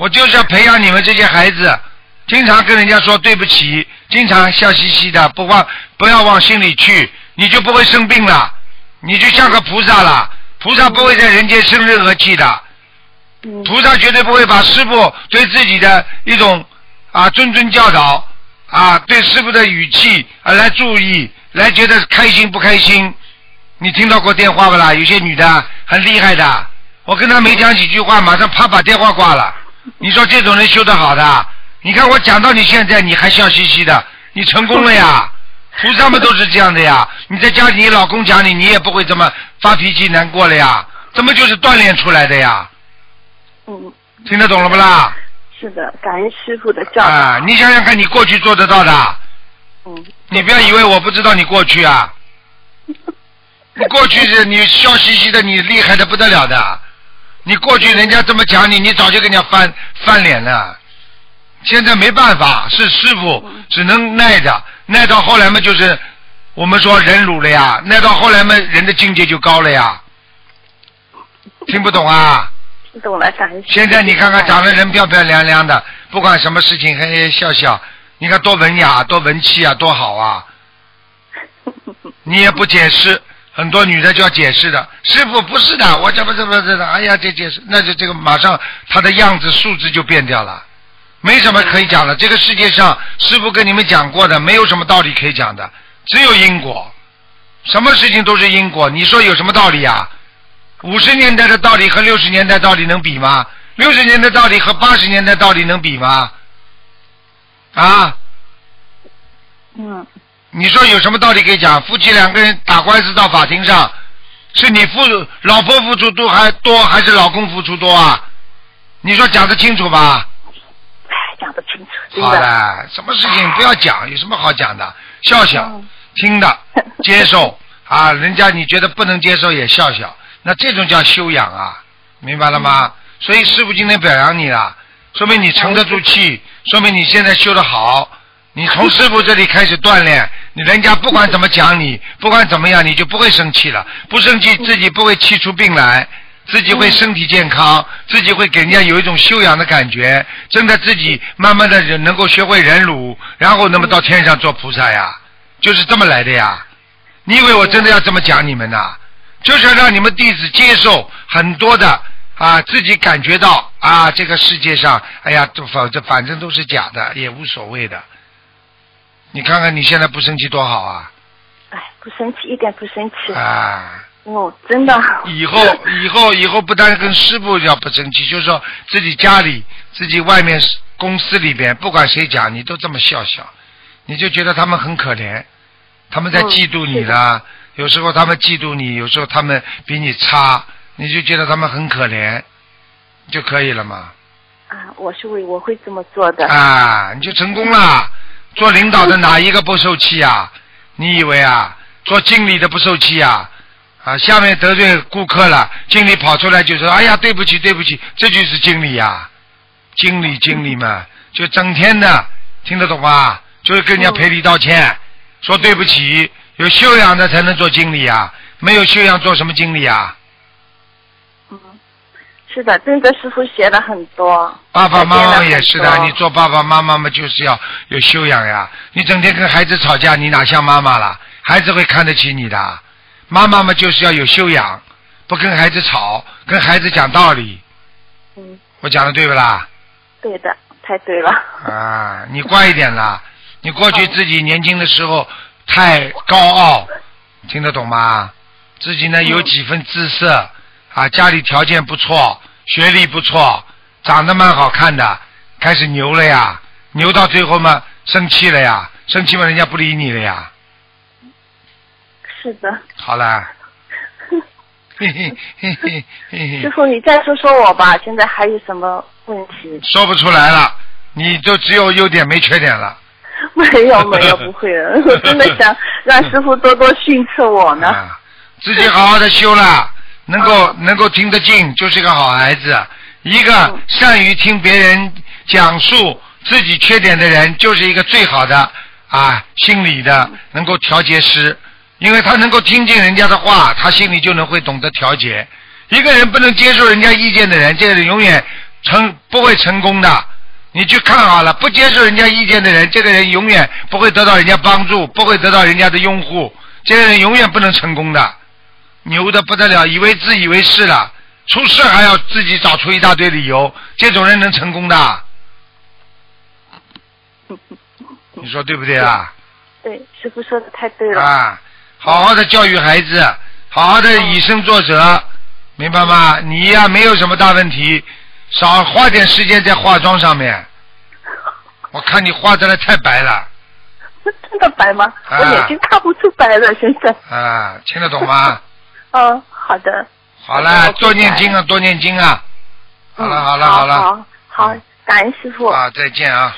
我就是要培养你们这些孩子，经常跟人家说对不起，经常笑嘻嘻的，不往不要往心里去，你就不会生病了，你就像个菩萨了。菩萨不会在人间生任何气的，嗯菩萨绝对不会把师傅对自己的一种啊谆谆教导啊，对师傅的语气啊来注意，来觉得开心不开心。你听到过电话不啦？有些女的很厉害的，我跟她没讲几句话，马上啪把电话挂了。你说这种人修得好的？你看我讲到你现在，你还笑嘻嘻的，你成功了呀！菩萨们都是这样的呀。你在家里，你老公讲你，你也不会这么发脾气、难过了呀。怎么就是锻炼出来的呀。嗯，听得懂了不啦？是的，感恩师傅的教导。啊，你想想看，你过去做得到的，嗯，你不要以为我不知道你过去啊。你过去是你笑嘻嘻的，你厉害的不得了的。你过去人家这么讲你，你早就跟人家翻翻脸了。现在没办法，是师傅只能耐着，耐到后来嘛，就是我们说忍辱了呀，耐到后来嘛，人的境界就高了呀。听不懂啊？听懂了，感谢。现在你看看长得人漂漂亮亮的，不管什么事情嘿嘿笑笑，你看多文雅、多文气啊，多好啊！你也不解释，很多女的就要解释的。师傅不是的，我这不这不这的，哎呀，这解释，那就这个马上她的样子素质就变掉了，没什么可以讲的。这个世界上，师傅跟你们讲过的，没有什么道理可以讲的，只有因果，什么事情都是因果。你说有什么道理啊？五十年代的道理和六十年代道理能比吗？六十年代道理和八十年代道理能比吗？啊？嗯，你说有什么道理可以讲？夫妻两个人打官司到法庭上，是你付老婆付出多还多，还是老公付出多啊？你说讲得清楚吧？哎，讲得清楚，真好的。了，什么事情不要讲，有什么好讲的？笑笑，嗯听的，接受啊，人家你觉得不能接受也笑笑，那这种叫修养啊，明白了吗？所以师傅今天表扬你了，说明你沉得住气，说明你现在修得好。你从师傅这里开始锻炼，你人家不管怎么讲你，不管怎么样，你就不会生气了。不生气，自己不会气出病来，自己会身体健康，自己会给人家有一种修养的感觉。真的，自己慢慢的能够学会忍辱，然后那么到天上做菩萨呀，就是这么来的呀。你以为我真的要这么讲你们呐？就是要让你们弟子接受很多的啊，自己感觉到啊，这个世界上，哎呀，都反正反正都是假的，也无所谓的。你看看你现在不生气多好啊！哎，不生气，一点不生气。啊，哦，真的。以后以后以后不单跟师傅要不生气，就是说自己家里、自己外面公司里边，不管谁讲，你都这么笑笑，你就觉得他们很可怜，他们在嗯嫉妒你是的啦。有时候他们嫉妒你，有时候他们比你差，你就觉得他们很可怜，就可以了嘛。啊，我是会，我会这么做的。啊，你就成功了。做领导的哪一个不受气啊？你以为啊？做经理的不受气啊？啊，下面得罪顾客了，经理跑出来就说：“哎呀，对不起，对不起。”这就是经理呀、经理经理嘛，就整天的听得懂吗？就是跟人家赔礼道歉，说对不起。有修养的才能做经理啊，没有修养做什么经理啊？嗯，是的，跟着师傅学了很多。爸爸妈妈也是的，你做爸爸妈妈嘛，就是要有修养呀。你整天跟孩子吵架，你哪像妈妈了？孩子会看得起你的。妈妈嘛，就是要有修养，不跟孩子吵，跟孩子讲道理。嗯，我讲的对不啦？对的，太对了。啊，你乖一点啦。你过去自己年轻的时候太高傲，听得懂吗？自己呢有几分姿色啊，家里条件不错，学历不错，长得蛮好看的，开始牛了呀，牛到最后嘛生气了呀，生气嘛人家不理你了呀，是的，好了，嘿嘿嘿嘿嘿嘿，师傅，你再说说我吧，现在还有什么问题？说不出来了，你就只有优点没缺点了。没有没有，不会的，我真的想让师傅多多训斥我呢。啊，自己好好的修了，能够能够听得进，就是个好孩子。一个嗯善于听别人讲述自己缺点的人，就是一个最好的啊心理的能够调节师，因为他能够听进人家的话，他心里就能会懂得调节。一个人不能接受人家意见的人，这个人永远成不会成功的。你去看好了，不接受人家意见的人，这个人永远不会得到人家帮助，不会得到人家的拥护，这个人永远不能成功的。牛的不得了，以为自以为是了，出事还要自己找出一大堆理由，这种人能成功的？你说对不对啊？对，师傅说的太对了。啊，好好的教育孩子，好好的以身作则，明白吗？你呀，没有什么大问题，少花点时间在化妆上面。我看你化的太白了，真的白吗？啊我眼睛看不出白了，现在。啊，听得懂吗？嗯，好的。好啦，多念经啊，多念经啊。好了，好了，嗯好了，好好，感恩师傅。啊，再见啊。